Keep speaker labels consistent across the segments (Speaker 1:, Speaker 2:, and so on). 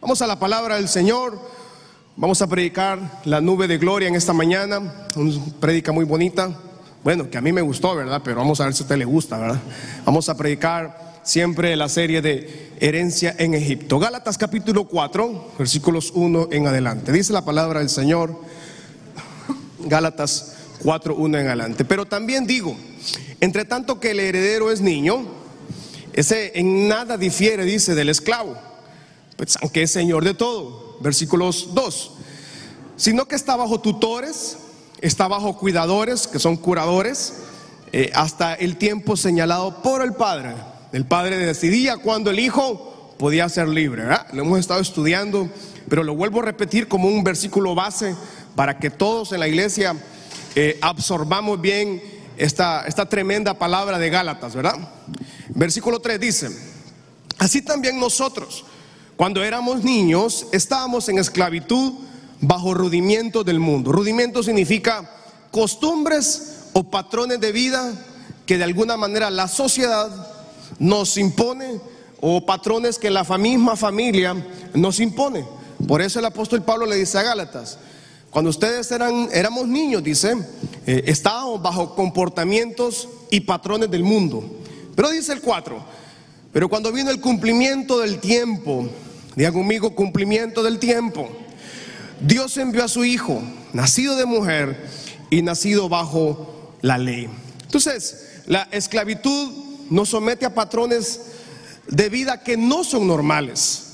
Speaker 1: Vamos a la palabra del Señor. Vamos a predicar la nube de gloria en esta mañana. Una predica muy bonita. Bueno, que a mí me gustó, ¿verdad? Pero vamos a ver si a usted le gusta, ¿verdad? Vamos a predicar siempre la serie de herencia en Egipto. Gálatas capítulo 4, versículos 1 en adelante. Dice la palabra del Señor. Gálatas 4, 1 en adelante. Pero también digo, entre tanto que el heredero es niño, ese en nada difiere, dice, del esclavo, pues aunque es señor de todo. Versículos 2. Sino que está bajo tutores, está bajo cuidadores, que son curadores, eh, hasta el tiempo señalado por el Padre. El Padre decidía cuando el Hijo podía ser libre. Lo hemos estado estudiando, pero lo vuelvo a repetir como un versículo base para que todos en la iglesia eh, absorbamos bien esta, esta tremenda palabra de Gálatas, ¿verdad? Versículo 3 dice, así también nosotros, cuando éramos niños, estábamos en esclavitud bajo rudimiento del mundo. Rudimiento significa costumbres o patrones de vida que de alguna manera la sociedad nos impone o patrones que la misma familia nos impone. Por eso el apóstol Pablo le dice a Gálatas, cuando ustedes eran, éramos niños, dice, eh, estábamos bajo comportamientos y patrones del mundo. Pero dice el 4, pero cuando vino el cumplimiento del tiempo, diga conmigo, cumplimiento del tiempo, Dios envió a su Hijo, nacido de mujer y nacido bajo la ley. Entonces, la esclavitud nos somete a patrones de vida que no son normales.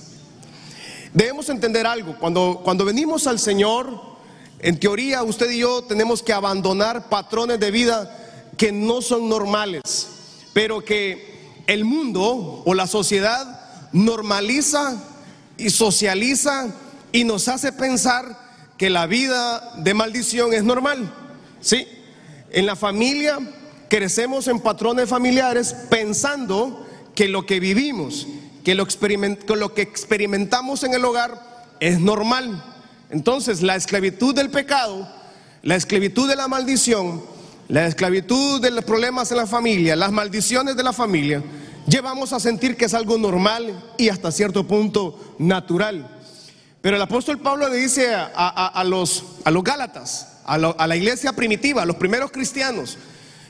Speaker 1: Debemos entender algo, cuando, cuando venimos al Señor, en teoría, usted y yo tenemos que abandonar patrones de vida que no son normales, pero que el mundo o la sociedad normaliza y socializa y nos hace pensar que la vida de maldición es normal. ¿Sí? En la familia crecemos en patrones familiares pensando que lo que vivimos, que lo, que, lo que experimentamos en el hogar es normal. Entonces, la esclavitud del pecado, la esclavitud de la maldición, la esclavitud de los problemas en la familia, las maldiciones de la familia, llevamos a sentir que es algo normal y hasta cierto punto natural. Pero el apóstol Pablo le dice a, los, a los Gálatas, a, a la iglesia primitiva, a los primeros cristianos,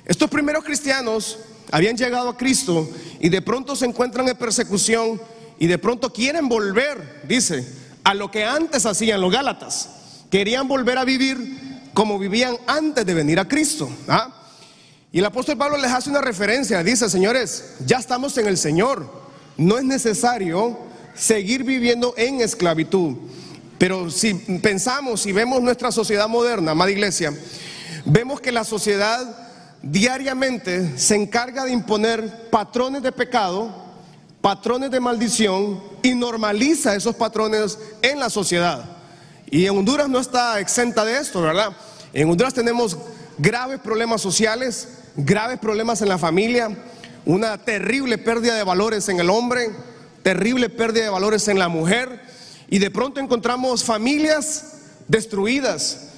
Speaker 1: estos primeros cristianos habían llegado a Cristo y de pronto se encuentran en persecución y de pronto quieren volver, dice, a lo que antes hacían los Gálatas. Querían volver a vivir como vivían antes de venir a Cristo. ¿ah? Y el apóstol Pablo les hace una referencia, dice, señores, ya estamos en el Señor, no es necesario seguir viviendo en esclavitud. Pero si pensamos y vemos nuestra sociedad moderna, amada iglesia, vemos que la sociedad diariamente se encarga de imponer patrones de pecado, patrones de maldición y normaliza esos patrones en la sociedad. Y en Honduras no está exenta de esto, ¿verdad? En Honduras tenemos graves problemas sociales, graves problemas en la familia, una terrible pérdida de valores en el hombre, terrible pérdida de valores en la mujer, y de pronto encontramos familias destruidas,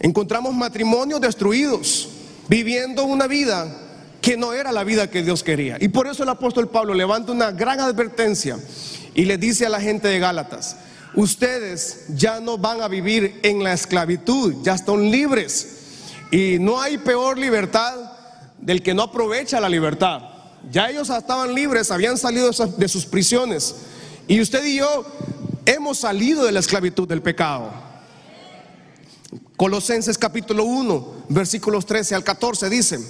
Speaker 1: encontramos matrimonios destruidos, viviendo una vida que no era la vida que Dios quería. Y por eso el apóstol Pablo levanta una gran advertencia y le dice a la gente de Gálatas, ustedes ya no van a vivir en la esclavitud, ya están libres. Y no hay peor libertad del que no aprovecha la libertad. Ya ellos estaban libres, habían salido de sus prisiones. Y usted y yo hemos salido de la esclavitud del pecado. Colosenses capítulo 1, versículos 13 al 14 dice,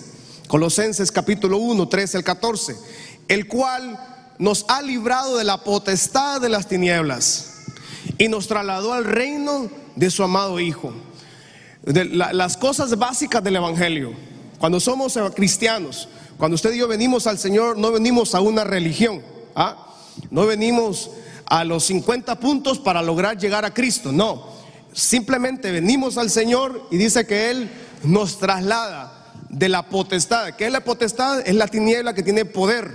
Speaker 1: Colosenses capítulo 1, 13 al 14, el cual nos ha librado de la potestad de las tinieblas y nos trasladó al reino de su amado Hijo. De las cosas básicas del Evangelio, cuando somos cristianos, cuando usted y yo venimos al Señor, no venimos a una religión, ¿ah? no venimos a los 50 puntos para lograr llegar a Cristo, no, simplemente venimos al Señor y dice que Él nos traslada de la potestad. ¿Qué es la potestad? Es la tiniebla que tiene poder.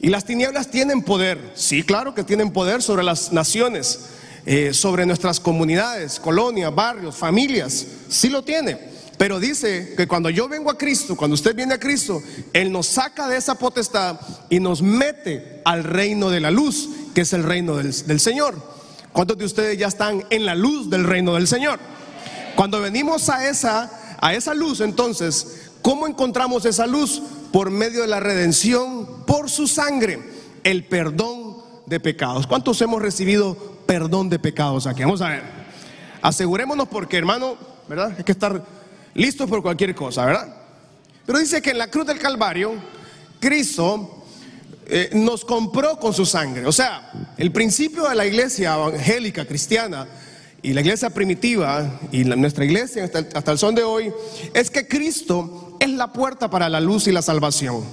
Speaker 1: Y las tinieblas tienen poder. Sí, claro que tienen poder sobre las naciones, eh, sobre nuestras comunidades, colonias, barrios, familias. Sí lo tiene. Pero dice que cuando yo vengo a Cristo, cuando usted viene a Cristo, Él nos saca de esa potestad y nos mete al reino de la luz, que es el reino del, del Señor. ¿Cuántos de ustedes ya están en la luz del reino del Señor? Cuando venimos a esa, a esa luz, entonces, ¿cómo encontramos esa luz? Por medio de la redención, por su sangre, el perdón de pecados. ¿Cuántos hemos recibido perdón de pecados aquí? Vamos a ver. Asegurémonos porque, hermano, ¿verdad? Hay que estar listos por cualquier cosa, ¿verdad? Pero dice que en la cruz del Calvario, Cristo eh, nos compró con su sangre. O sea, el principio de la iglesia evangélica cristiana y la iglesia primitiva y nuestra iglesia hasta el, son de hoy es que Cristo es la puerta para la luz y la salvación.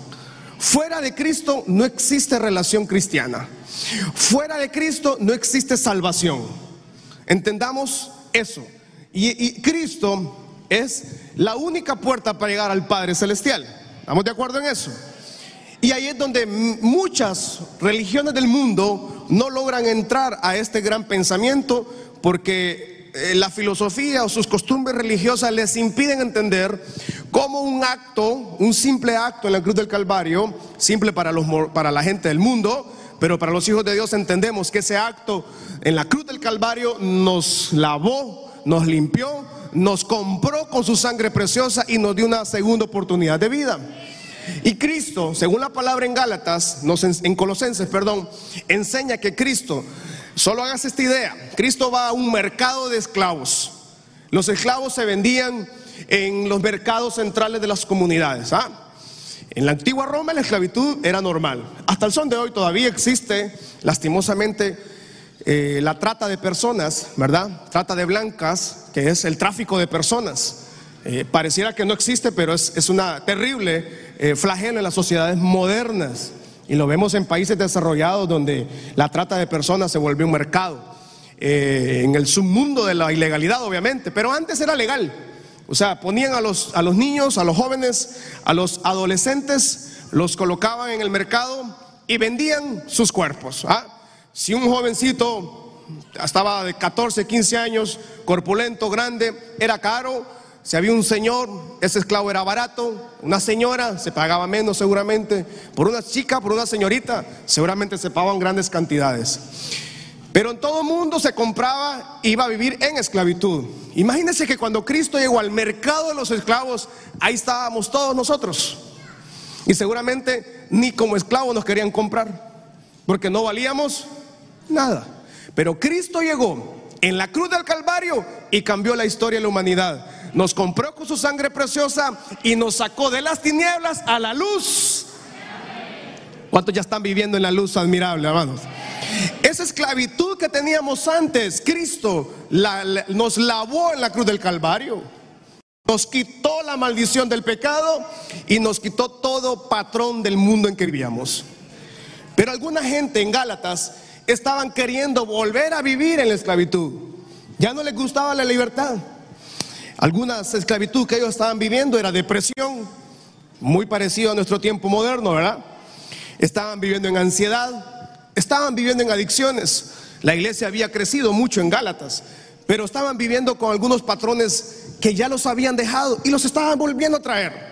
Speaker 1: Fuera de Cristo no existe relación cristiana. Fuera de Cristo no existe salvación. Entendamos eso. Y, Cristo es la única puerta para llegar al Padre Celestial. ¿Estamos de acuerdo en eso? Y ahí es donde muchas religiones del mundo no logran entrar a este gran pensamiento porque eh, la filosofía o sus costumbres religiosas les impiden entender cómo un acto, un simple acto en la cruz del Calvario, simple para, los, para la gente del mundo, pero para los hijos de Dios entendemos que ese acto en la cruz del Calvario nos lavó, nos limpió, nos compró con su sangre preciosa y nos dio una segunda oportunidad de vida. Y Cristo, según la palabra en Gálatas, en Colosenses, perdón, enseña que Cristo, solo hagas esta idea, Cristo va a un mercado de esclavos. Los esclavos se vendían en los mercados centrales de las comunidades. ¿ah? En la antigua Roma la esclavitud era normal. Hasta el son de hoy todavía existe, lastimosamente, eh, la trata de personas, ¿verdad? Trata de blancas, que es el tráfico de personas. Eh, pareciera que no existe, pero es, es una terrible eh, flagelo en las sociedades modernas. Y lo vemos en países desarrollados donde la trata de personas se volvió un mercado. Eh, en el submundo de la ilegalidad, obviamente, pero antes era legal. O sea, ponían a los, a los niños, a los jóvenes, a los adolescentes, los colocaban en el mercado y vendían sus cuerpos. ¿ah? Si un jovencito estaba de 14, 15 años, corpulento, grande, era caro, si había un señor, ese esclavo era barato, una señora se pagaba menos seguramente, por una chica, por una señorita, seguramente se pagaban grandes cantidades. Pero en todo mundo se compraba, iba a vivir en esclavitud. Imagínense que cuando Cristo llegó al mercado de los esclavos, ahí estábamos todos nosotros. Y seguramente ni como esclavos nos querían comprar, porque no valíamos nada. Pero Cristo llegó en la cruz del Calvario y cambió la historia de la humanidad nos compró con su sangre preciosa y nos sacó de las tinieblas a la luz. ¿Cuántos ya están viviendo en la luz admirable, hermanos? Esa esclavitud que teníamos antes, Cristo nos lavó en la cruz del Calvario. Nos quitó la maldición del pecado y nos quitó todo patrón del mundo en que vivíamos. Pero alguna gente en Gálatas estaban queriendo volver a vivir en la esclavitud. Ya no les gustaba la libertad. Algunas esclavitud que ellos estaban viviendo era depresión, muy parecido a nuestro tiempo moderno, ¿verdad? Estaban viviendo en ansiedad, estaban viviendo en adicciones. La iglesia había crecido mucho en Gálatas, pero estaban viviendo con algunos patrones que ya los habían dejado y los estaban volviendo a traer.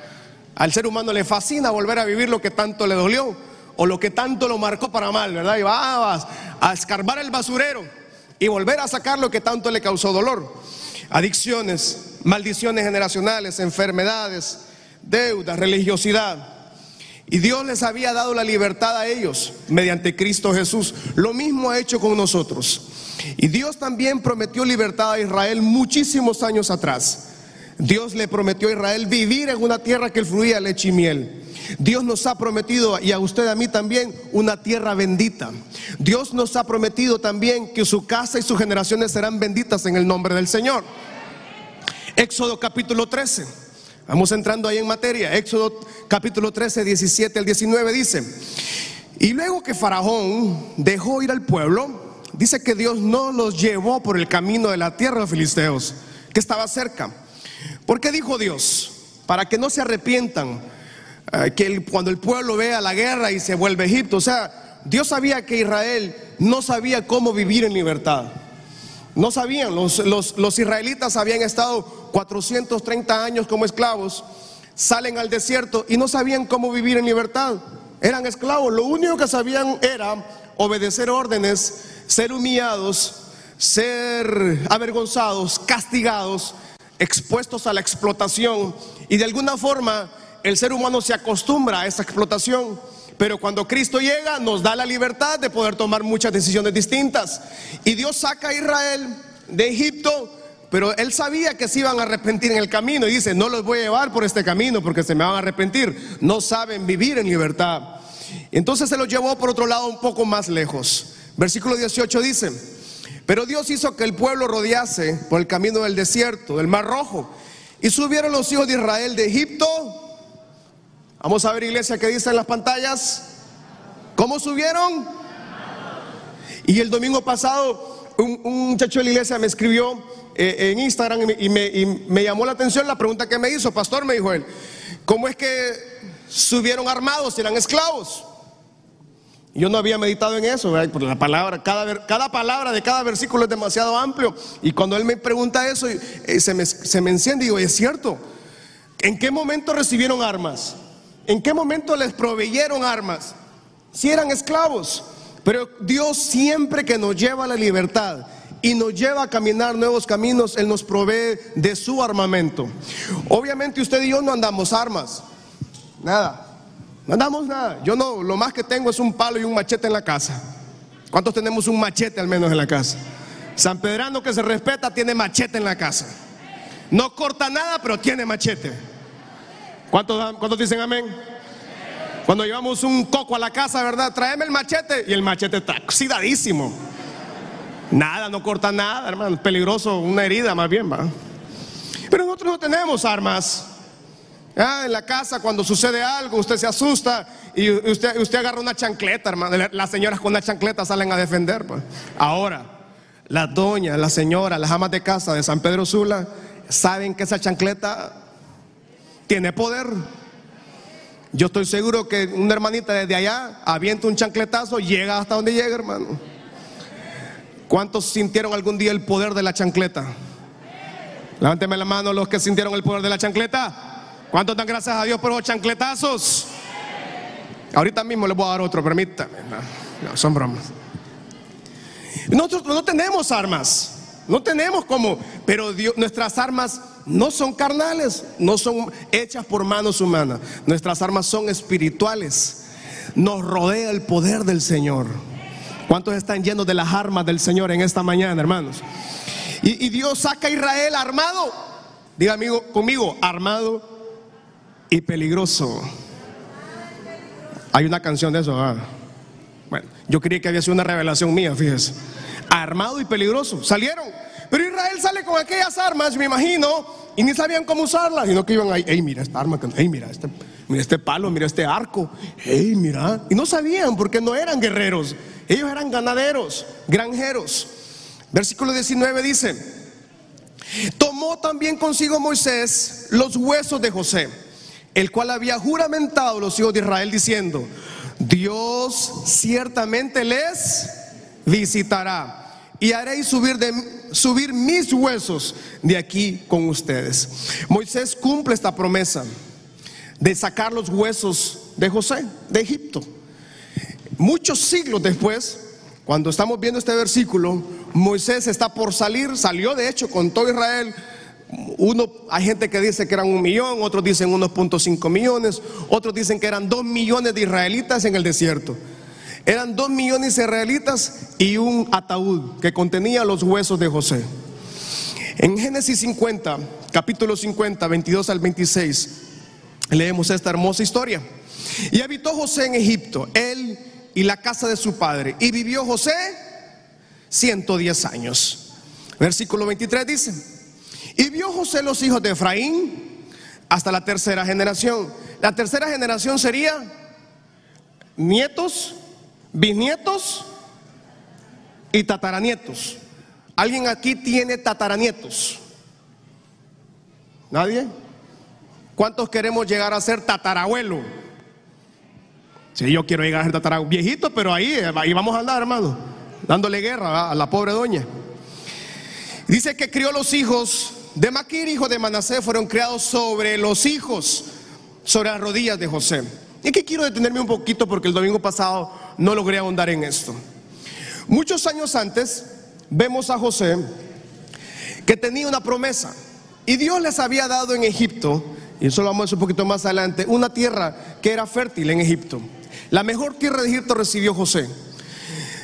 Speaker 1: Al ser humano le fascina volver a vivir lo que tanto le dolió o lo que tanto lo marcó para mal, ¿verdad? Y va a escarbar el basurero y volver a sacar lo que tanto le causó dolor. Adicciones, maldiciones generacionales, enfermedades, deudas, religiosidad. Y Dios les había dado la libertad a ellos mediante Cristo Jesús. Lo mismo ha hecho con nosotros. Y Dios también prometió libertad a Israel muchísimos años atrás. Dios le prometió a Israel vivir en una tierra que fluía leche y miel. Dios nos ha prometido, y a usted, a mí también, una tierra bendita. Dios nos ha prometido también que su casa y sus generaciones serán benditas en el nombre del Señor. Éxodo capítulo 13. Vamos entrando ahí en materia. Éxodo capítulo 13, 17 al 19 dice, y luego que Faraón dejó ir al pueblo, dice que Dios no los llevó por el camino de la tierra de filisteos, que estaba cerca. Porque dijo Dios, para que no se arrepientan, eh, que cuando el pueblo vea la guerra y se vuelve a Egipto, o sea, Dios sabía que Israel no sabía cómo vivir en libertad. No sabían, los, los, israelitas habían estado 430 años como esclavos, salen al desierto y no sabían cómo vivir en libertad. Eran esclavos, lo único que sabían era obedecer órdenes, ser humillados, ser avergonzados, castigados, expuestos a la explotación y de alguna forma el ser humano se acostumbra a esa explotación. Pero cuando Cristo llega nos da la libertad de poder tomar muchas decisiones distintas. Y Dios saca a Israel de Egipto, pero él sabía que se iban a arrepentir en el camino y dice, no los voy a llevar por este camino porque se me van a arrepentir. No saben vivir en libertad. Entonces se los llevó por otro lado un poco más lejos. Versículo 18 dice, pero Dios hizo que el pueblo rodease por el camino del desierto, del mar rojo. Y subieron los hijos de Israel de Egipto. Vamos a ver iglesia que dice en las pantallas. ¿Cómo subieron? Y el domingo pasado un, muchacho de la iglesia me escribió eh, en Instagram y me, llamó la atención la pregunta que me hizo. Pastor, me dijo él, ¿cómo es que subieron armados y eran esclavos? Yo no había meditado en eso, porque la palabra, cada, cada, palabra de cada versículo es demasiado amplio. Y cuando él me pregunta eso, eh, se, me, se me enciende y digo, es cierto. ¿En qué momento recibieron armas? ¿En qué momento les proveyeron armas? Si eran esclavos. Pero Dios siempre que nos lleva a la libertad y nos lleva a caminar nuevos caminos, Él nos provee de su armamento. Obviamente usted y yo no andamos armas. Nada. No andamos nada. Yo no, lo más que tengo es un palo y un machete en la casa. ¿Cuántos tenemos un machete al menos en la casa? San Pedrano que se respeta tiene machete en la casa. No corta nada, pero tiene machete. ¿Cuántos, ¿cuántos dicen amén? Cuando llevamos un coco a la casa, ¿verdad? Tráeme el machete y el machete está oxidadísimo. Nada, no corta nada, hermano. Peligroso, una herida más bien, va. Pero nosotros no tenemos armas. Ah, en la casa cuando sucede algo, usted se asusta y usted, usted agarra una chancleta, hermano. Las señoras con una chancleta salen a defender. Pues. Ahora, las doñas, las señoras, las amas de casa de San Pedro Sula, saben que esa chancleta tiene poder. Yo estoy seguro que una hermanita desde allá avienta un chancletazo, llega hasta donde llega, hermano. ¿Cuántos sintieron algún día el poder de la chancleta? Levánteme la mano los que sintieron el poder de la chancleta. ¿Cuántos dan gracias a Dios por los chancletazos? Ahorita mismo les voy a dar otro, permítame. No, son bromas. Nosotros no tenemos armas. No tenemos como, pero nuestras armas no son carnales, no son hechas por manos humanas. Nuestras armas son espirituales. Nos rodea el poder del Señor. ¿Cuántos están llenos de las armas del Señor en esta mañana, hermanos? Y, Dios saca a Israel armado. Diga amigo, conmigo, armado y peligroso. Hay una canción de eso. Bueno, yo creí que había sido una revelación mía, fíjese. Armado y peligroso. Salieron. Pero Israel sale con aquellas armas, me imagino, y ni sabían cómo usarlas, sino que iban ahí, hey, mira esta arma, hey, mira este, mira este palo, mira este arco, hey, mira. Y no sabían porque no eran guerreros, ellos eran ganaderos, granjeros. Versículo 19 dice, tomó también consigo Moisés los huesos de José el cual había juramentado a los hijos de Israel diciendo, Dios ciertamente les visitará y haréis subir, de, subir mis huesos de aquí con ustedes. Moisés cumple esta promesa de sacar los huesos de José, de Egipto. Muchos siglos después, cuando estamos viendo este versículo, Moisés está por salir, salió de hecho con todo Israel uno, hay gente que dice que eran un millón, otros dicen 1.5 millones, otros dicen que eran dos millones de israelitas en el desierto. Eran dos millones de israelitas y un ataúd que contenía los huesos de José. En Génesis 50, capítulo 50, 22 al 26, leemos esta hermosa historia. Y habitó José en Egipto, él y la casa de su padre. Y vivió José 110 años. Versículo 23 dice. Y vio José los hijos de Efraín hasta la tercera generación. La tercera generación sería nietos, bisnietos y tataranietos. ¿Alguien aquí tiene tataranietos? ¿Nadie? ¿Cuántos queremos llegar a ser tatarabuelo? Sí, yo quiero llegar a ser tatarabuelo. Viejito, pero ahí, ahí vamos a andar, hermano. Dándole guerra a la pobre doña. Dice que crió los hijos de Maquir, hijo de Manasés, fueron creados sobre los hijos, sobre las rodillas de José. Y aquí quiero detenerme un poquito porque el domingo pasado no logré ahondar en esto. Muchos años antes, vemos a José que tenía una promesa. Y Dios les había dado en Egipto, y eso lo vamos a ver un poquito más adelante, una tierra que era fértil en Egipto. La mejor tierra de Egipto recibió José.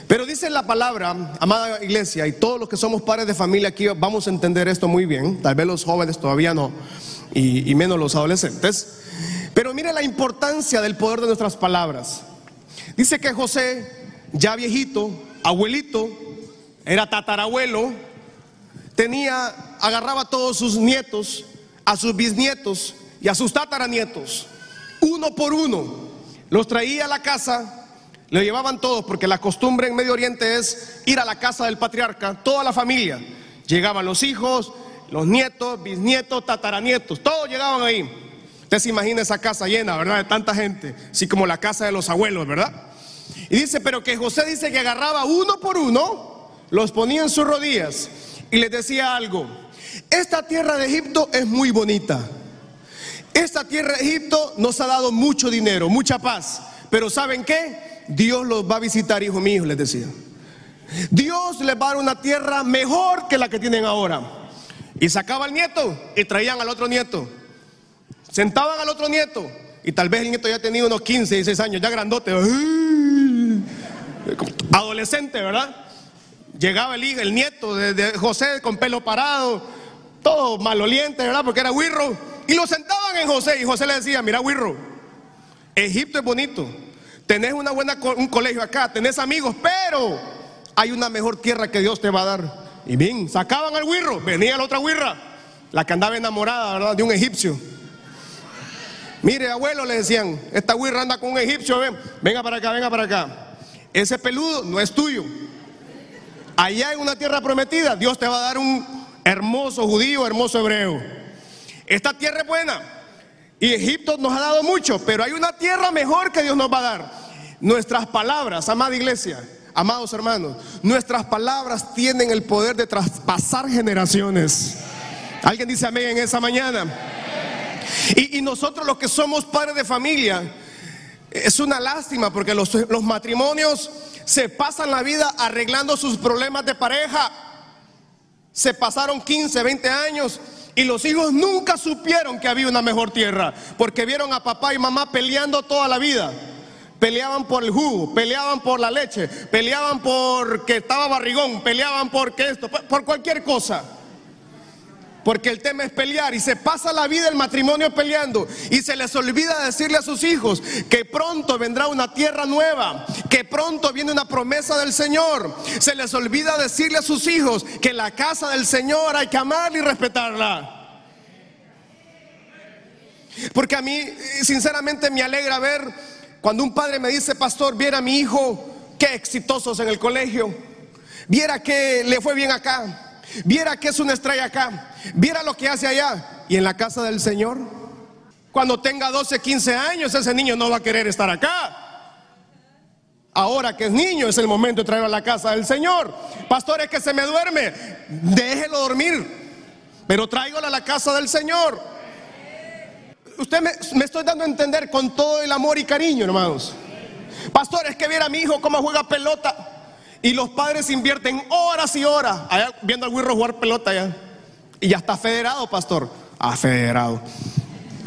Speaker 1: Pero dice la palabra, amada iglesia, y todos los que somos padres de familia aquí vamos a entender esto muy bien, tal vez los jóvenes todavía no, y, y menos los adolescentes. Pero mire la importancia del poder de nuestras palabras. Dice que José, ya viejito, abuelito, era tatarabuelo, tenía, agarraba a todos sus nietos, a sus bisnietos y a sus tataranietos, uno por uno, los traía a la casa, le llevaban todos, porque la costumbre en Medio Oriente es ir a la casa del patriarca, toda la familia. Llegaban los hijos, los nietos, bisnietos, tataranietos, todos llegaban ahí. Usted se imagina esa casa llena, ¿verdad? De tanta gente, así como la casa de los abuelos, ¿verdad? Y dice, pero que José dice que agarraba uno por uno, los ponía en sus rodillas y les decía algo. Esta tierra de Egipto es muy bonita. Esta tierra de Egipto nos ha dado mucho dinero, mucha paz. Pero ¿saben qué? Dios los va a visitar, hijo mío, les decía. Dios les va a dar una tierra mejor que la que tienen ahora. Y sacaba al nieto y traían al otro nieto. Sentaban al otro nieto. Y tal vez el nieto ya tenía unos 15, 16 años, ya grandote. Adolescente, ¿verdad? Llegaba el hijo, el nieto de, José con pelo parado, todo maloliente, ¿verdad? Porque era Wirro. Y lo sentaban en José y José le decía, mira Wirro, Egipto es bonito, tenés una buena, un colegio acá, tenés amigos, pero hay una mejor tierra que Dios te va a dar. Y bien, sacaban al Wirro, venía la otra Wirra, la que andaba enamorada, ¿verdad? De un egipcio. Mire, abuelo, le decían, esta Wirra anda con un egipcio, ven, venga para acá, venga para acá. Ese peludo no es tuyo. Allá en una tierra prometida, Dios te va a dar un hermoso judío, hermoso hebreo. Esta tierra es buena. Y Egipto nos ha dado mucho, pero hay una tierra mejor que Dios nos va a dar. Nuestras palabras, amada iglesia, amados hermanos, nuestras palabras tienen el poder de traspasar generaciones. Alguien dice amén en esa mañana. Y, nosotros los que somos padres de familia, es una lástima porque los, los matrimonios se pasan la vida arreglando sus problemas de pareja. Se pasaron 15, 20 años y los hijos nunca supieron que había una mejor tierra, porque vieron a papá y mamá peleando toda la vida. Peleaban por el jugo, peleaban por la leche, peleaban porque estaba barrigón, peleaban porque esto, por cualquier cosa. Porque el tema es pelear y se pasa la vida el matrimonio peleando y se les olvida decirle a sus hijos que pronto vendrá una tierra nueva, que pronto viene una promesa del Señor. Se les olvida decirle a sus hijos que la casa del Señor hay que amarla y respetarla. Porque a mí sinceramente me alegra ver cuando un padre me dice, pastor, viera a mi hijo, qué exitosos en el colegio, viera que le fue bien acá. Viera que es una estrella acá. Viera lo que hace allá. Y en la casa del Señor. Cuando tenga 12, 15 años, ese niño no va a querer estar acá. Ahora que es niño, es el momento de traerlo a la casa del Señor. Pastor, es que se me duerme. Déjelo dormir. Pero tráigalo a la casa del Señor. Usted me, estoy dando a entender con todo el amor y cariño, hermanos. Pastor, es que viera a mi hijo cómo juega pelota. Y los padres invierten horas y horas allá viendo al Wirro jugar pelota ya. Y ya está federado, pastor. Ah, federado.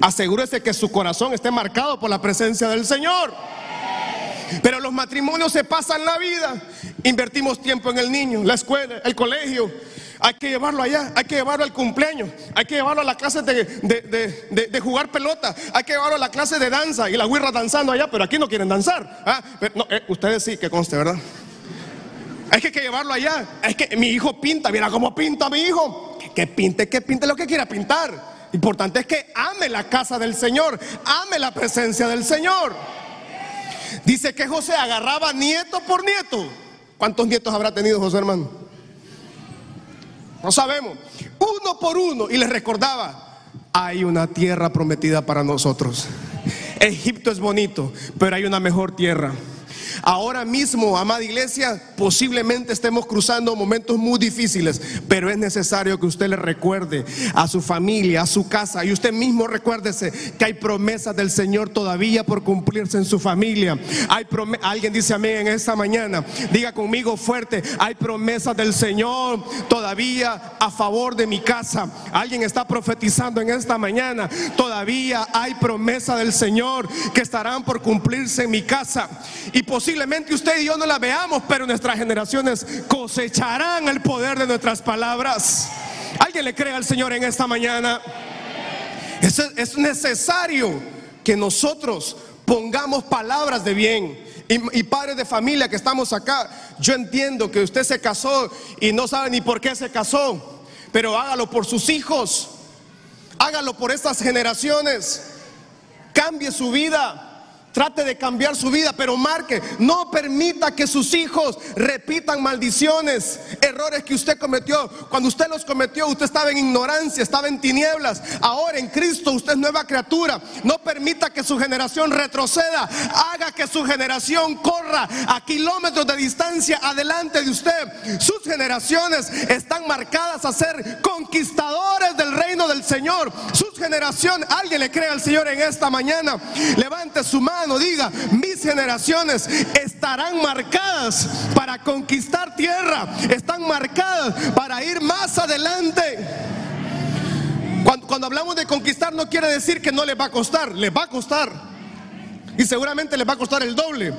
Speaker 1: Asegúrese que su corazón esté marcado por la presencia del Señor. Pero los matrimonios se pasan la vida. Invertimos tiempo en el niño, la escuela, el colegio. Hay que llevarlo allá, hay que llevarlo al cumpleaños, hay que llevarlo a la clase de, de, de, jugar pelota, hay que llevarlo a la clase de danza y la guirra danzando allá, pero aquí no quieren danzar. Ah, no, eh, ustedes sí, que conste, ¿verdad? Es que hay que llevarlo allá. Es que mi hijo pinta. Mira cómo pinta mi hijo. Que, pinte, que pinte lo que quiera pintar. Importante es que ame la casa del Señor. Ame la presencia del Señor. Dice que José agarraba nieto por nieto. ¿Cuántos nietos habrá tenido José hermano? No sabemos. Uno por uno. Y les recordaba, hay una tierra prometida para nosotros. Egipto es bonito, pero hay una mejor tierra. Ahora mismo, amada iglesia, posiblemente estemos cruzando momentos muy difíciles, pero es necesario que usted le recuerde a su familia, a su casa, y usted mismo recuérdese que hay promesas del Señor todavía por cumplirse en su familia. Hay alguien dice amén en esta mañana. Diga conmigo fuerte, hay promesas del Señor todavía a favor de mi casa. Alguien está profetizando en esta mañana, todavía hay promesas del Señor que estarán por cumplirse en mi casa. Y posiblemente usted y yo no la veamos, pero nuestras generaciones cosecharán el poder de nuestras palabras. ¿Alguien le cree al Señor en esta mañana? Es, es necesario que nosotros pongamos palabras de bien. Y, y, padres de familia que estamos acá, yo entiendo que usted se casó y no sabe ni por qué se casó, pero hágalo por sus hijos, hágalo por estas generaciones, cambie su vida. Trate de cambiar su vida, pero marque, no permita que sus hijos repitan maldiciones, errores que usted cometió. Cuando usted los cometió, usted estaba en ignorancia, estaba en tinieblas. Ahora en Cristo usted es nueva criatura. No permita que su generación retroceda. Haga que su generación corra a kilómetros de distancia adelante de usted. Sus generaciones están marcadas a ser conquistadores del reino del Señor. Sus generaciones, alguien le cree al Señor en esta mañana. Levante su mano diga, mis generaciones estarán marcadas para conquistar tierra, están marcadas para ir más adelante. Cuando, cuando hablamos de conquistar no quiere decir que no les va a costar, les va a costar. Y seguramente les va a costar el doble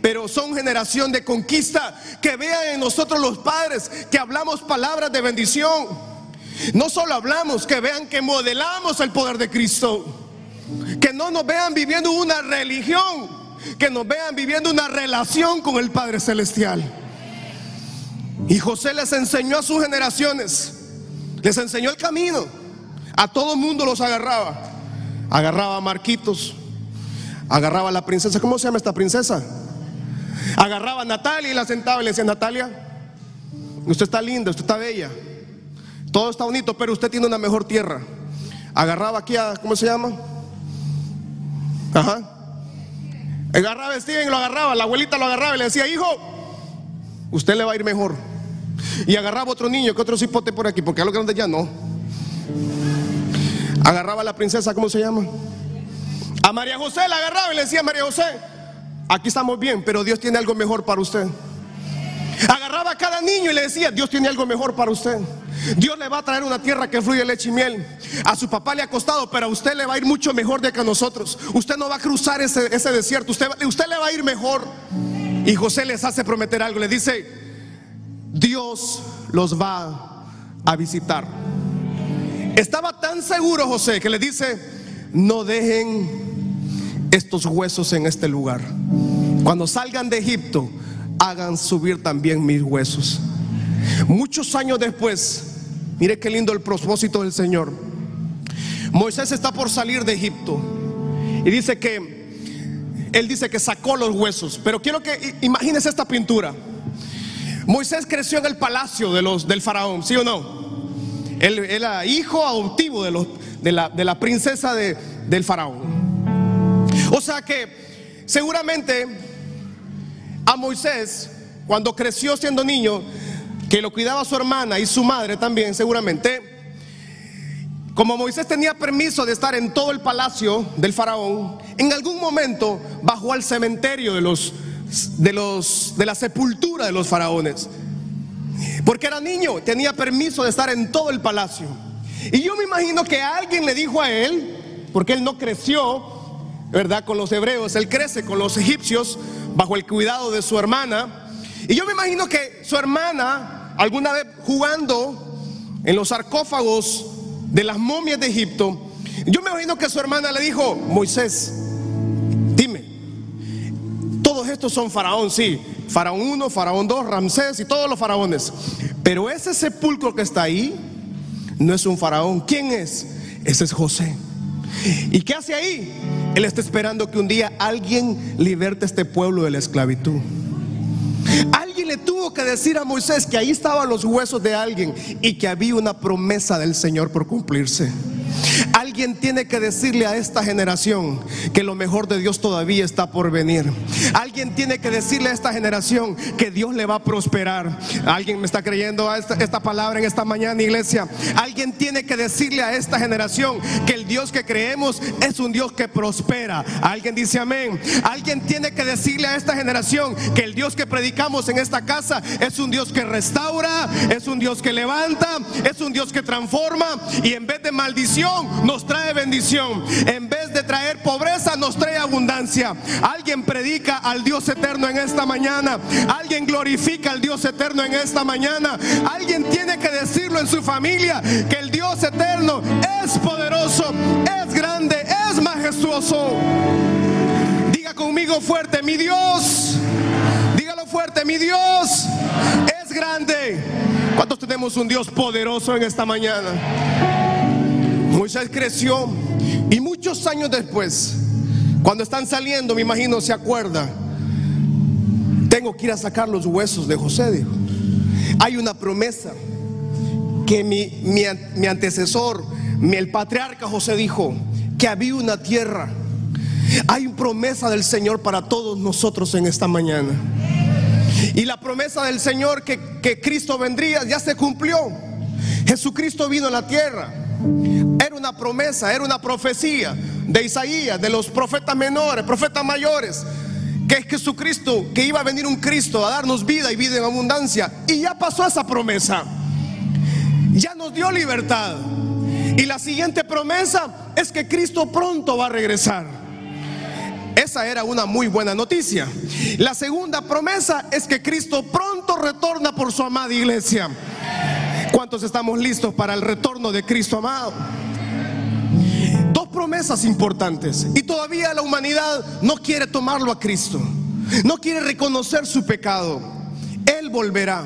Speaker 1: pero son generación de conquista. Que vean en nosotros los padres que hablamos palabras de bendición. No solo hablamos, que vean que modelamos el poder de Cristo. Que no nos vean viviendo una religión, que nos vean viviendo una relación con el Padre Celestial. Y José les enseñó a sus generaciones, les enseñó el camino. A todo mundo los agarraba. Agarraba a Marquitos, agarraba a la princesa. ¿Cómo se llama esta princesa? Agarraba a Natalia y la sentaba y le decía, Natalia, usted está linda, usted está bella, todo está bonito, pero usted tiene una mejor tierra. Agarraba aquí a, ¿cómo se llama? Ajá. Agarraba a Steven y lo agarraba, la abuelita lo agarraba y le decía, hijo, usted le va a ir mejor. Y agarraba otro niño, que otro cipote por aquí, porque a lo grande ya no. Agarraba a la princesa, ¿cómo se llama? A María José la agarraba y le decía, María José, aquí estamos bien, pero Dios tiene algo mejor para usted. Agarraba a cada niño y le decía, Dios tiene algo mejor para usted. Dios le va a traer una tierra que fluye leche y miel. A su papá le ha costado, pero a usted le va a ir mucho mejor de que a nosotros. Usted no va a cruzar ese, desierto, usted, usted le va a ir mejor. Y José les hace prometer algo, le dice, Dios los va a visitar. Estaba tan seguro José que le dice, no dejen estos huesos en este lugar. Cuando salgan de Egipto, hagan subir también mis huesos. Muchos años después, mire qué lindo el propósito del Señor. Moisés está por salir de Egipto y dice que él dice que sacó los huesos, pero quiero que imagines esta pintura. Moisés creció en el palacio de los, del faraón, ¿sí o no? Él, era hijo adoptivo de, los, de, la, de la princesa de, del faraón. O sea que seguramente a Moisés, cuando creció siendo niño, que lo cuidaba su hermana y su madre también seguramente, como Moisés tenía permiso de estar en todo el palacio del faraón, en algún momento bajó al cementerio de los de los de la sepultura de los faraones. Porque era niño, tenía permiso de estar en todo el palacio. Y yo me imagino que alguien le dijo a él, porque él no creció, ¿verdad? Con los hebreos, él crece con los egipcios bajo el cuidado de su hermana. Y yo me imagino que su hermana alguna vez jugando en los sarcófagos de las momias de Egipto, yo me imagino que su hermana le dijo, Moisés, dime, todos estos son faraón, sí, faraón 1, faraón 2, Ramsés y todos los faraones, pero ese sepulcro que está ahí no es un faraón, ¿quién es? Ese es José. ¿Y qué hace ahí? Él está esperando que un día alguien liberte a este pueblo de la esclavitud le tuvo que decir a Moisés que ahí estaban los huesos de alguien y que había una promesa del Señor por cumplirse. Alguien tiene que decirle a esta generación que lo mejor de Dios todavía está por venir. Alguien tiene que decirle a esta generación que Dios le va a prosperar. Alguien me está creyendo a esta palabra en esta mañana, iglesia. Alguien tiene que decirle a esta generación que el Dios que creemos es un Dios que prospera. Alguien dice amén. Alguien tiene que decirle a esta generación que el Dios que predicamos en esta casa es un Dios que restaura, es un Dios que levanta, es un Dios que transforma y en vez de maldición nos trae bendición. En vez de traer pobreza nos trae abundancia. Alguien predica al Dios eterno en esta mañana. Alguien glorifica al Dios eterno en esta mañana. Alguien tiene que decirlo en su familia que el Dios eterno es poderoso, es grande, es majestuoso. Diga conmigo fuerte, mi Dios. Dígalo fuerte, mi Dios es grande. ¿Cuántos tenemos un Dios poderoso en esta mañana? Moisés creció y muchos años después, cuando están saliendo, me imagino, se acuerda, tengo que ir a sacar los huesos de José, dijo. Hay una promesa que mi, mi, mi antecesor, mi, el patriarca José dijo, que había una tierra. Hay una promesa del Señor para todos nosotros en esta mañana. Y la promesa del Señor que, que Cristo vendría ya se cumplió. Jesucristo vino a la tierra. Era una promesa, era una profecía de Isaías, de los profetas menores, profetas mayores, que es Jesucristo, que iba a venir un Cristo a darnos vida y vida en abundancia. Y ya pasó esa promesa. Ya nos dio libertad. Y la siguiente promesa es que Cristo pronto va a regresar. Esa era una muy buena noticia. La segunda promesa es que Cristo pronto retorna por su amada iglesia. ¿Cuántos estamos listos para el retorno de Cristo amado? Promesas importantes. Y todavía la humanidad no quiere tomarlo a Cristo. No quiere reconocer su pecado. Él volverá.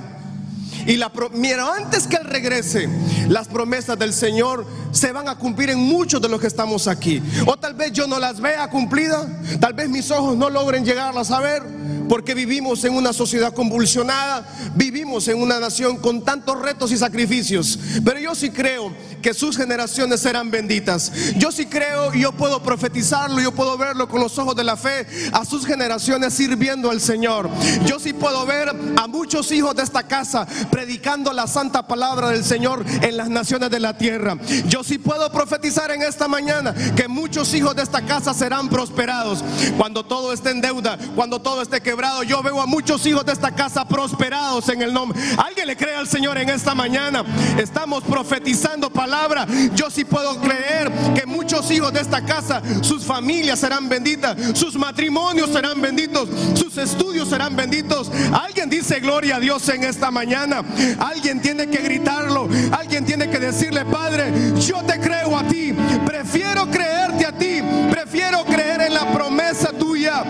Speaker 1: Y la mira, antes que Él regrese, las promesas del Señor se van a cumplir en muchos de los que estamos aquí. O tal vez yo no las vea cumplidas, tal vez mis ojos no logren llegarlas a ver, porque vivimos en una sociedad convulsionada, vivimos en una nación con tantos retos y sacrificios. Pero yo sí creo que sus generaciones serán benditas. Yo sí creo y yo puedo profetizarlo, yo puedo verlo con los ojos de la fe, a sus generaciones sirviendo al Señor. Yo sí puedo ver a muchos hijos de esta casa predicando la santa palabra del Señor en las naciones de la tierra. Yo sí puedo profetizar en esta mañana que muchos hijos de esta casa serán prosperados. Cuando todo esté en deuda, cuando todo esté quebrado, yo veo a muchos hijos de esta casa prosperados en el nombre. ¿Alguien le cree al Señor en esta mañana? Estamos profetizando palabra. Yo sí puedo creer que muchos hijos de esta casa, sus familias serán benditas, sus matrimonios serán benditos, sus estudios serán benditos. Alguien dice gloria a Dios en esta mañana. Alguien tiene que gritarlo. Alguien tiene que decirle, Padre, yo te creo a ti. Prefiero creerte a ti. Prefiero creer en la promesa tuya.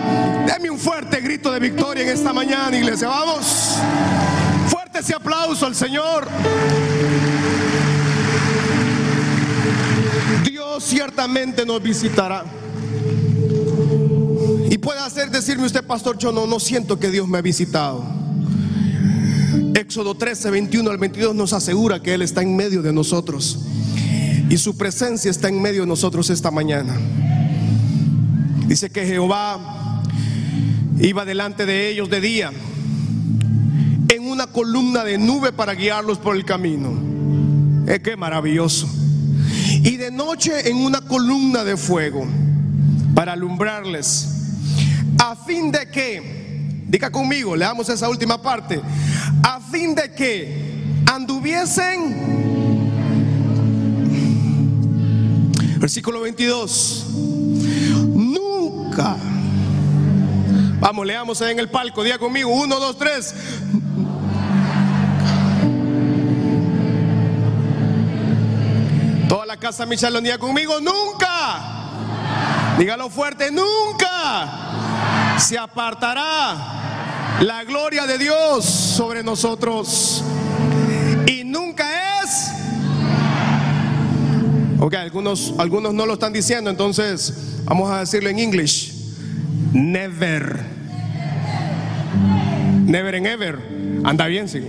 Speaker 1: Deme un fuerte grito de victoria en esta mañana, iglesia. Vamos. Fuerte ese aplauso al Señor. Ciertamente nos visitará. Y puede hacer decirme usted, pastor, yo no, no siento que Dios me ha visitado. Éxodo 13, 21 al 22 nos asegura que Él está en medio de nosotros. Y su presencia está en medio de nosotros esta mañana. Dice que Jehová iba delante de ellos de día en una columna de nube para guiarlos por el camino. Es que maravilloso y de noche en una columna de fuego para alumbrarles, a fin de que, diga conmigo, leamos esa última parte, a fin de que anduviesen, versículo 22, nunca, vamos, leamos en el palco, diga conmigo, 1, 2, 3, casa Michelle un día conmigo, nunca. Dígalo fuerte, nunca se apartará la gloria de Dios sobre nosotros. Y nunca es. Ok, algunos, algunos no lo están diciendo, entonces vamos a decirlo en inglés. Never. Never and ever. Anda bien, sí.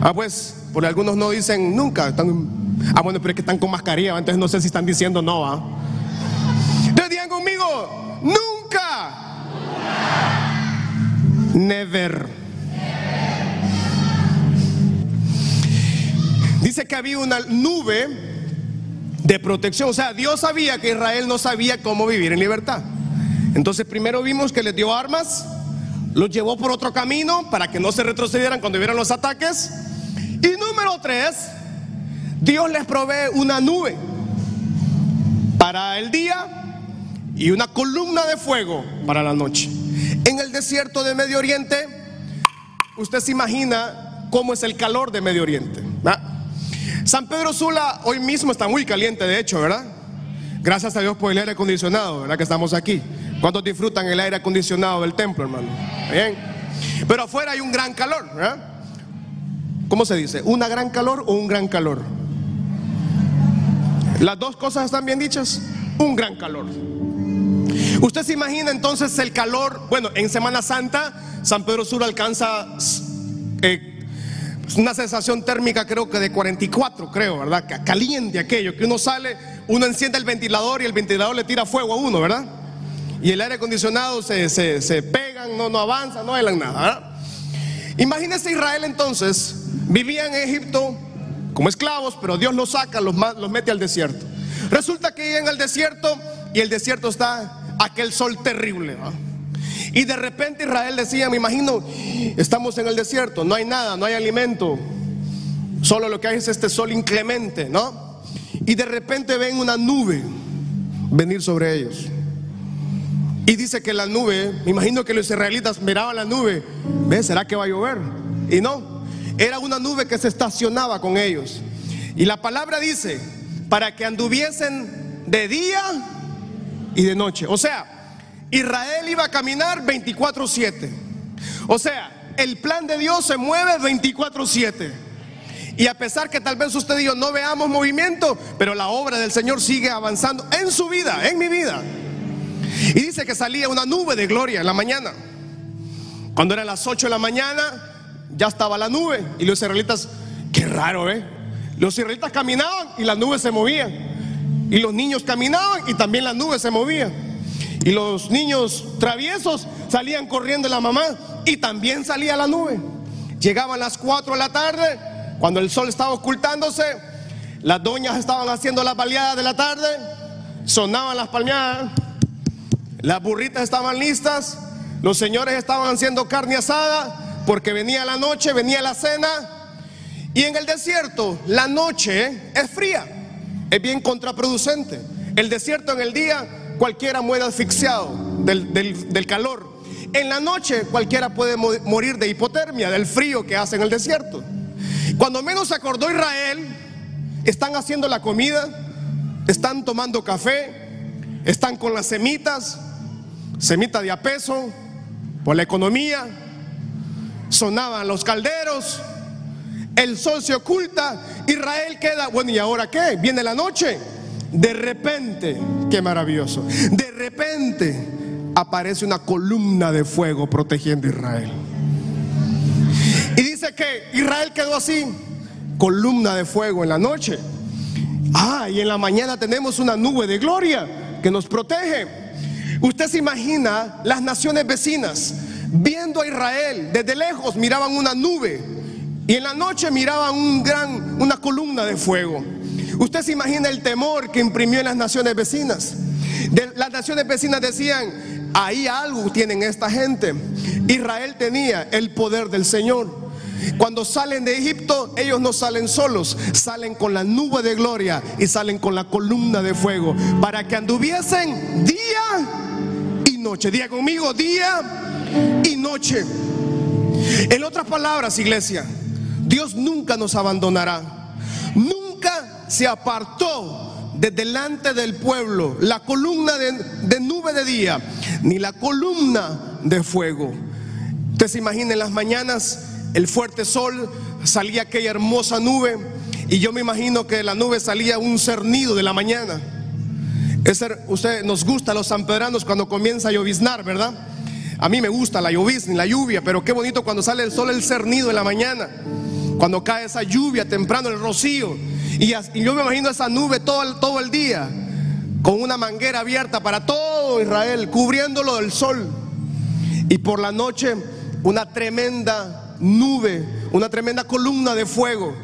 Speaker 1: Ah, pues, porque algunos no dicen nunca, están Ah, bueno, pero es que están con mascarilla, entonces no sé si están diciendo no, ¿ah? Entonces digan conmigo, nunca. Never. Dice que había una nube de protección. O sea, Dios sabía que Israel no sabía cómo vivir en libertad. Entonces primero vimos que les dio armas, los llevó por otro camino para que no se retrocedieran cuando vieran los ataques. Y número tres, Dios les provee una nube para el día y una columna de fuego para la noche. En el desierto de Medio Oriente, usted se imagina cómo es el calor de Medio Oriente. San Pedro Sula hoy mismo está muy caliente, de hecho, ¿verdad? Gracias a Dios por el aire acondicionado, ¿verdad? Que estamos aquí. ¿Cuántos disfrutan el aire acondicionado del templo, hermano? Bien. Pero afuera hay un gran calor, ¿verdad? ¿Cómo se dice? ¿Una gran calor o un gran calor? Las dos cosas están bien dichas. Un gran calor. Usted se imagina entonces el calor. Bueno, en Semana Santa, San Pedro Sur alcanza eh, una sensación térmica, creo que de 44, creo, ¿verdad? Caliente aquello, que uno sale, uno enciende el ventilador y el ventilador le tira fuego a uno, ¿verdad? Y el aire acondicionado se, se, pegan, no, no avanza, no helan nada, ¿verdad? Imagínense Israel entonces, vivía en Egipto como esclavos, pero Dios los saca, los, los mete al desierto. Resulta que llegan al desierto y el desierto está aquel sol terrible. Y de repente Israel decía, me imagino, estamos en el desierto, no hay nada, no hay alimento, solo lo que hay es este sol inclemente, ¿no? Y de repente ven una nube venir sobre ellos. Y dice que la nube, me imagino que los israelitas miraban la nube, ¿ves? ¿Será que va a llover? Y no, era una nube que se estacionaba con ellos. Y la palabra dice, para que anduviesen de día y de noche. O sea, Israel iba a caminar 24/7. O sea, el plan de Dios se mueve 24/7. Y a pesar que tal vez usted y yo no veamos movimiento, pero la obra del Señor sigue avanzando en su vida, en mi vida. Y dice que salía una nube de gloria en la mañana. Cuando eran las 8 de la mañana, ya estaba la nube. Y los israelitas, qué raro, ¿eh? Los israelitas caminaban y la nube se movía. Y los niños caminaban y también la nube se movía. Y los niños traviesos salían corriendo la mamá y también salía la nube. Llegaban las 4 de la tarde, cuando el sol estaba ocultándose, las doñas estaban haciendo las baleadas de la tarde, sonaban las palmeadas, las burritas estaban listas, los señores estaban haciendo carne asada, porque venía la noche, venía la cena. Y en el desierto la noche es fría, es bien contraproducente. El desierto en el día cualquiera muere asfixiado del, calor. En la noche cualquiera puede morir de hipotermia, del frío que hace en el desierto. Cuando menos acordó Israel, están haciendo la comida, están tomando café, están con las semitas, semita de a peso, por la economía, sonaban los calderos, el sol se oculta, Israel queda, bueno, ¿y ahora qué? Viene la noche. De repente, qué maravilloso, de repente aparece una columna de fuego protegiendo a Israel. Y dice que Israel quedó así, columna de fuego en la noche. Ah, y en la mañana tenemos una nube de gloria que nos protege. Usted se imagina las naciones vecinas viendo a Israel desde lejos miraban una nube y en la noche miraban un gran, una columna de fuego. Usted se imagina el temor que imprimió en las naciones vecinas. las naciones vecinas decían, ahí algo tienen esta gente. Israel tenía el poder del Señor. Cuando salen de Egipto, ellos no salen solos, salen con la nube de gloria y salen con la columna de fuego para que anduviesen día y noche. Día conmigo, día y noche. En otras palabras, iglesia, Dios nunca nos abandonará. Nunca se apartó de delante del pueblo la columna de, nube de día, ni la columna de fuego. Usted se imagina en las mañanas el fuerte sol, salía aquella hermosa nube, y yo me imagino que de la nube salía un cernido de la mañana. usted nos gusta los sanpedranos cuando comienza a lloviznar, ¿verdad? A mí me gusta la llovizna y la lluvia, pero qué bonito cuando sale el sol el cernido en la mañana. Cuando cae esa lluvia temprano, el rocío. Y, yo me imagino esa nube todo el, todo el día, con una manguera abierta para todo Israel, cubriéndolo del sol. Y por la noche una tremenda nube, una tremenda columna de fuego.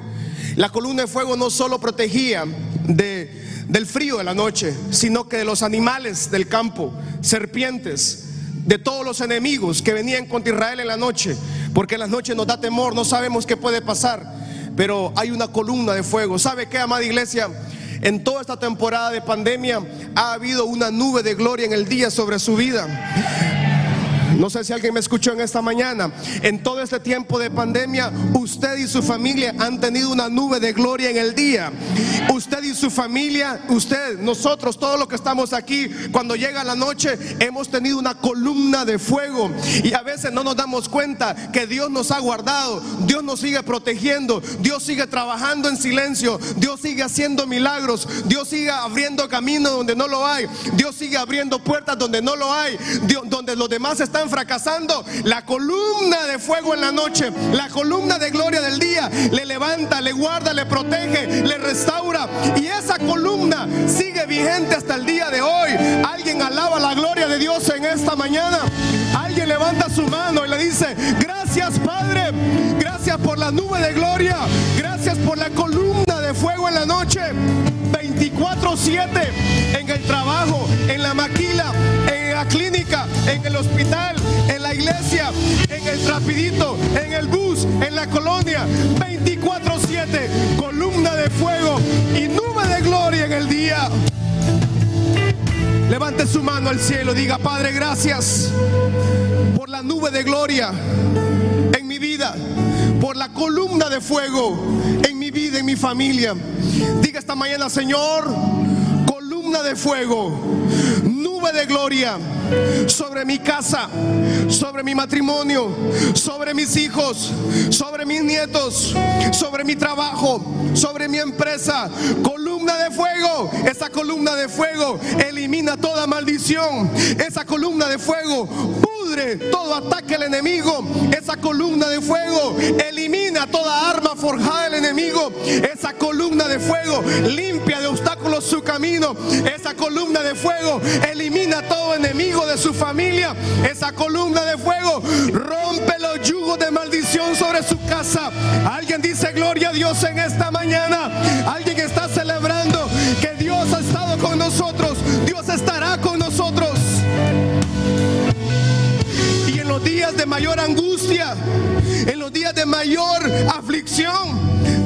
Speaker 1: La columna de fuego no solo protegía de, del frío de la noche, sino que de los animales del campo, serpientes, de todos los enemigos que venían contra Israel en la noche, porque en las noches nos da temor, no sabemos qué puede pasar, pero hay una columna de fuego. ¿Sabe qué, amada iglesia? En toda esta temporada de pandemia ha habido una nube de gloria en el día sobre su vida. No sé si alguien me escuchó en esta mañana. En todo este tiempo de pandemia, usted y su familia han tenido una nube de gloria en el día. Usted y su familia, usted, nosotros, todos los que estamos aquí, cuando llega la noche, hemos tenido una columna de fuego. Y a veces no nos damos cuenta que Dios nos ha guardado, Dios nos sigue protegiendo, Dios sigue trabajando en silencio, Dios sigue haciendo milagros, Dios sigue abriendo caminos donde no lo hay, Dios sigue abriendo puertas donde no lo hay, donde los demás están fracasando, la columna de fuego en la noche, la columna de gloria del día, le levanta, le guarda, le protege, le restaura. Y esa columna sigue vigente hasta el día de hoy. Alguien alaba la gloria de Dios en esta mañana. Alguien levanta su mano y le dice, gracias Padre, gracias por la nube de gloria, gracias por la columna de fuego en la noche. 24-7 en el trabajo, en la maquila, en la clínica, en el hospital, en la iglesia, en el trapidito, en el bus, en la colonia. 24-7, columna de fuego y nube de gloria en el día. Levante su mano al cielo, diga, Padre, gracias por la nube de gloria en mi vida, por la columna de fuego en mi vida, en mi familia. Diga esta mañana, Señor, columna de fuego, nube de gloria sobre mi casa, sobre mi matrimonio, sobre mis hijos, sobre mis nietos, sobre mi trabajo, sobre mi empresa. Columna de fuego, esa columna de fuego elimina toda maldición. Esa columna de fuego pudre todo ataque al enemigo. Esa columna de fuego elimina toda arma forjada del enemigo. Esa columna de fuego limpia de obstáculos su camino. Esa columna de fuego elimina todo enemigo de su familia. Esa columna de fuego rompe los yugos de maldición sobre su casa. Alguien dice gloria a Dios en esta mañana. Alguien está celebrando que Dios ha estado con nosotros. Dios estará con nosotros. Y en los días de mayor angustia, los días de mayor aflicción,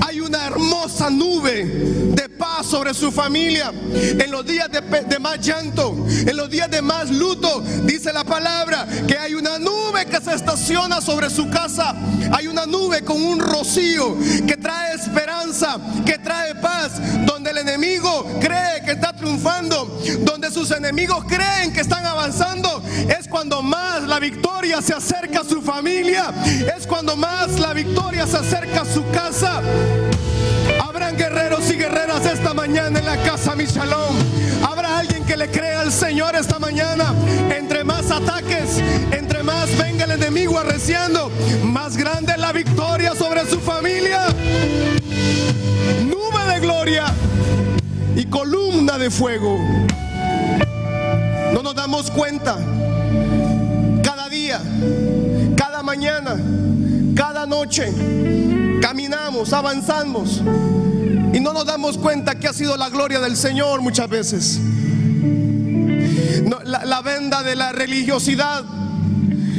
Speaker 1: hay una hermosa nube de paz sobre su familia. En los días de, más llanto, en los días de más luto, dice la palabra que hay una nube que se estaciona sobre su casa. Hay una nube con un rocío que trae esperanza, que trae paz, donde el enemigo cree que está triunfando, donde sus enemigos creen que están avanzando. Es cuando más la victoria se acerca a su familia, es cuando más la victoria se acerca a su casa. Habrán guerreros y guerreras esta mañana en la casa mi shalom. Habrá alguien que le crea al Señor esta mañana. Entre más ataques, entre más venga el enemigo arreciando, más grande es la victoria sobre su familia. Nube de gloria y columna de fuego. No nos damos cuenta. Cada día, cada mañana, cada noche caminamos, avanzamos y no nos damos cuenta que ha sido la gloria del Señor muchas veces. la, venda de la religiosidad,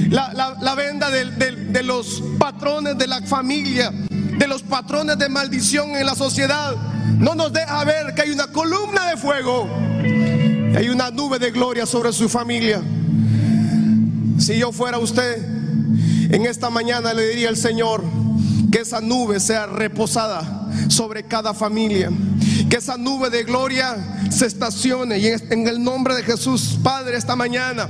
Speaker 1: la, venda de, los patrones de la familia, de los patrones de maldición en la sociedad, no nos deja ver que hay una columna de fuego, hay una nube de gloria sobre su familia. Si yo fuera usted, en esta mañana le diría al Señor, que esa nube sea reposada sobre cada familia. Que esa nube de gloria se estacione y en el nombre de Jesús, Padre, esta mañana,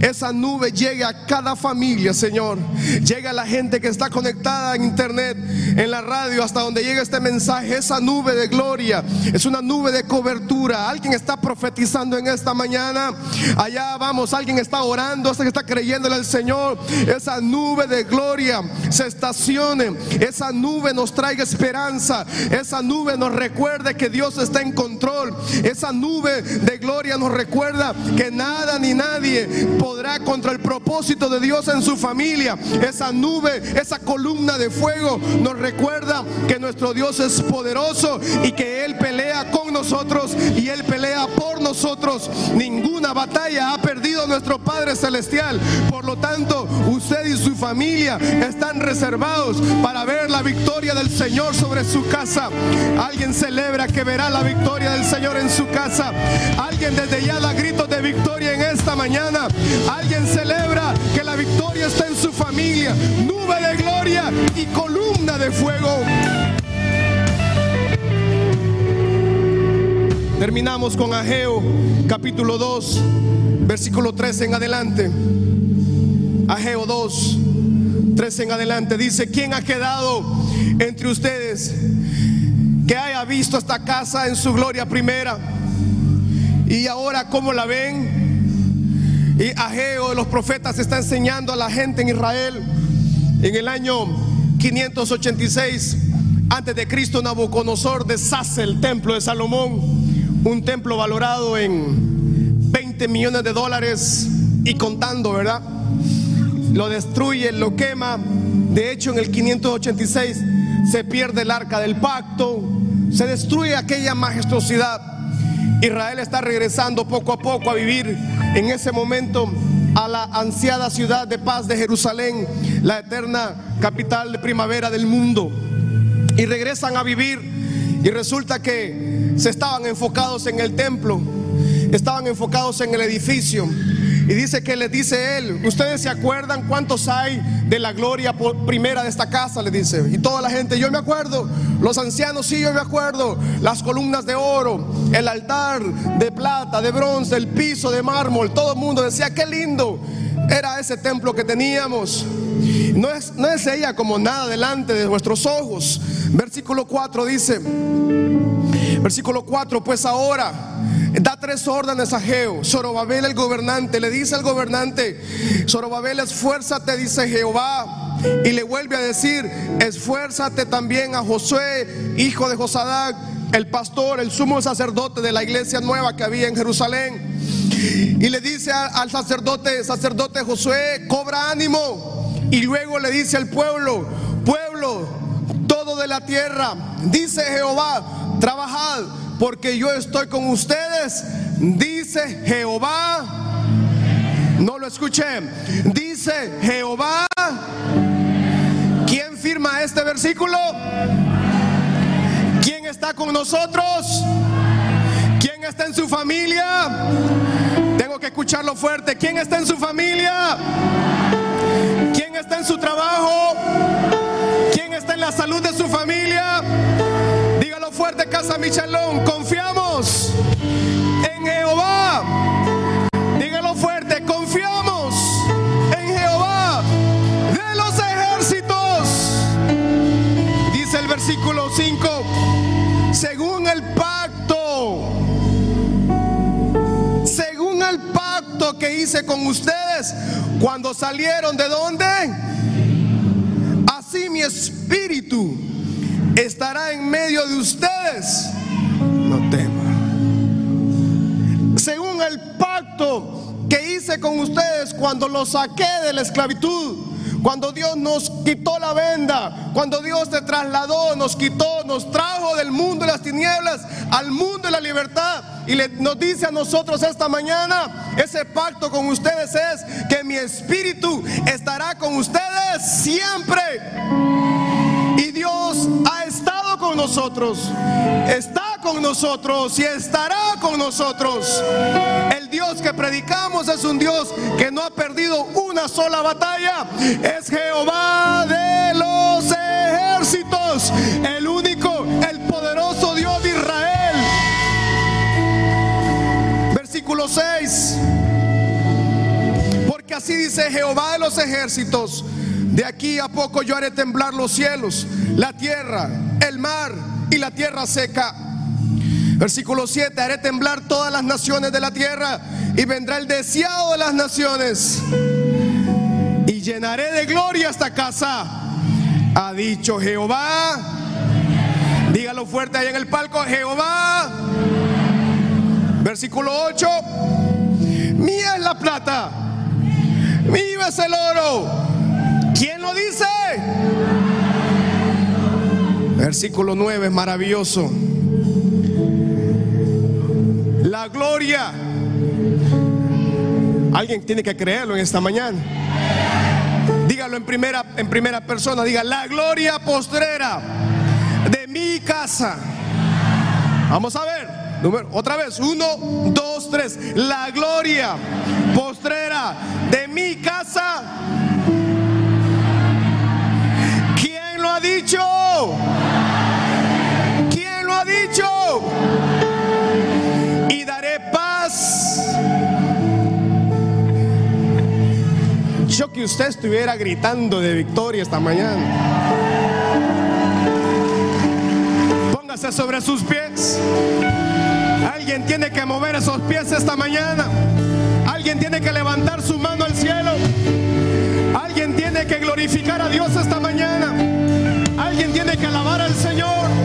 Speaker 1: esa nube llegue a cada familia, Señor. Llegue a la gente que está conectada en internet, en la radio, hasta donde llegue este mensaje. Esa nube de gloria es una nube de cobertura. Alguien está profetizando en esta mañana. Allá vamos, alguien está orando, que está creyéndole al Señor. Esa nube de gloria se estacione. Esa nube nos traiga esperanza. Esa nube nos recuerde que Dios está en control. Esa nube de gloria nos recuerda que nada ni nadie podrá contra el propósito de Dios en su familia. Esa nube, esa columna de fuego nos recuerda que nuestro Dios es poderoso y que Él pelea con nosotros y Él pelea por nosotros. Ninguna batalla ha perdido nuestro Padre Celestial. Por lo tanto, usted y su familia están reservados para ver la victoria del Señor sobre su casa. Alguien celebra que verá la victoria del Señor en su casa. Alguien desde ya da gritos de victoria en esta mañana. Alguien celebra que la victoria está en su familia. Nube de gloria y columna de fuego. Terminamos con Ageo capítulo 2, versículo 13 en adelante. Ageo 2, 13 en adelante. Dice, ¿quién ha quedado entre ustedes que haya visto esta casa en su gloria primera? Y ahora, ¿cómo la ven? Y Ageo de los profetas está enseñando a la gente en Israel en el año 586 antes de Cristo Nabucodonosor deshace el templo de Salomón, un templo valorado en 20 millones de dólares y contando, ¿verdad? Lo destruye, lo quema. De hecho, en el 586 se pierde el arca del pacto, se destruye aquella majestuosidad. Israel está regresando poco a poco a vivir en ese momento a la ansiada ciudad de paz de Jerusalén, la eterna capital de primavera del mundo. Y regresan a vivir y resulta que se estaban enfocados en el templo, estaban enfocados en el edificio. Y dice que les dice él, ustedes se acuerdan cuántos hay de la gloria primera de esta casa, le dice. Y toda la gente, yo me acuerdo, los ancianos, sí, yo me acuerdo, las columnas de oro, el altar de plata, de bronce, el piso de mármol, todo el mundo decía, qué lindo era ese templo que teníamos. No es, no es ella como nada delante de nuestros ojos. Versículo 4 dice, versículo 4, pues ahora tres órdenes a Geo. Zorobabel el gobernante le dice al gobernante, Zorobabel esfuérzate, dice Jehová. Y le vuelve a decir, esfuérzate también a Josué, hijo de Josadac, el pastor, el sumo sacerdote de la iglesia nueva que había en Jerusalén. Y le dice al sacerdote, sacerdote Josué, cobra ánimo. Y luego le dice al pueblo, pueblo, todo de la tierra, dice Jehová, trabajad porque yo estoy con ustedes, dice Jehová. No lo escuché. Dice Jehová. ¿Quién firma este versículo? ¿Quién está con nosotros? ¿Quién está en su familia? Tengo que escucharlo fuerte. ¿Quién está en su familia? ¿Quién está en su trabajo? ¿Quién está en la salud de su familia? Fuerte, Casa Michelón. Confiamos en Jehová. Dígalo fuerte, confiamos en Jehová de los ejércitos. Dice el versículo 5, según el pacto, según el pacto que hice con ustedes cuando salieron de dónde? Así mi espíritu estará en medio de ustedes. No teman. Según el pacto que hice con ustedes cuando los saqué de la esclavitud, cuando Dios nos quitó la venda, cuando Dios te trasladó, nos quitó, nos trajo del mundo de las tinieblas al mundo de la libertad. Y le, nos dice a nosotros esta mañana, ese pacto con ustedes es que mi espíritu estará con ustedes siempre. Dios ha estado con nosotros, está con nosotros y estará con nosotros. El Dios que predicamos es un Dios que no ha perdido una sola batalla. Es Jehová de los ejércitos, el único, el poderoso Dios de Israel. Versículo 6. Porque así dice Jehová de los ejércitos de aquí a poco yo haré temblar los cielos, la tierra, el mar y la tierra seca. Versículo 7, haré temblar todas las naciones de la tierra y vendrá el deseado de las naciones y llenaré de gloria esta casa. Ha dicho Jehová. Dígalo fuerte ahí en el palco, Jehová. Versículo 8. Mía es la plata. Mía es el oro. ¿Quién lo dice? Versículo 9 es maravilloso. La gloria. Alguien tiene que creerlo en esta mañana. Dígalo en primera, en primera persona. Diga, la gloria postrera de mi casa. Vamos a ver. Número, otra vez. Uno, dos, tres. La gloria postrera de mi casa. Que usted estuviera gritando de victoria esta mañana. Póngase sobre sus pies. Alguien tiene que mover esos pies esta mañana. Alguien tiene que levantar su mano al cielo. Alguien tiene que glorificar a Dios esta mañana. Alguien tiene que alabar al Señor.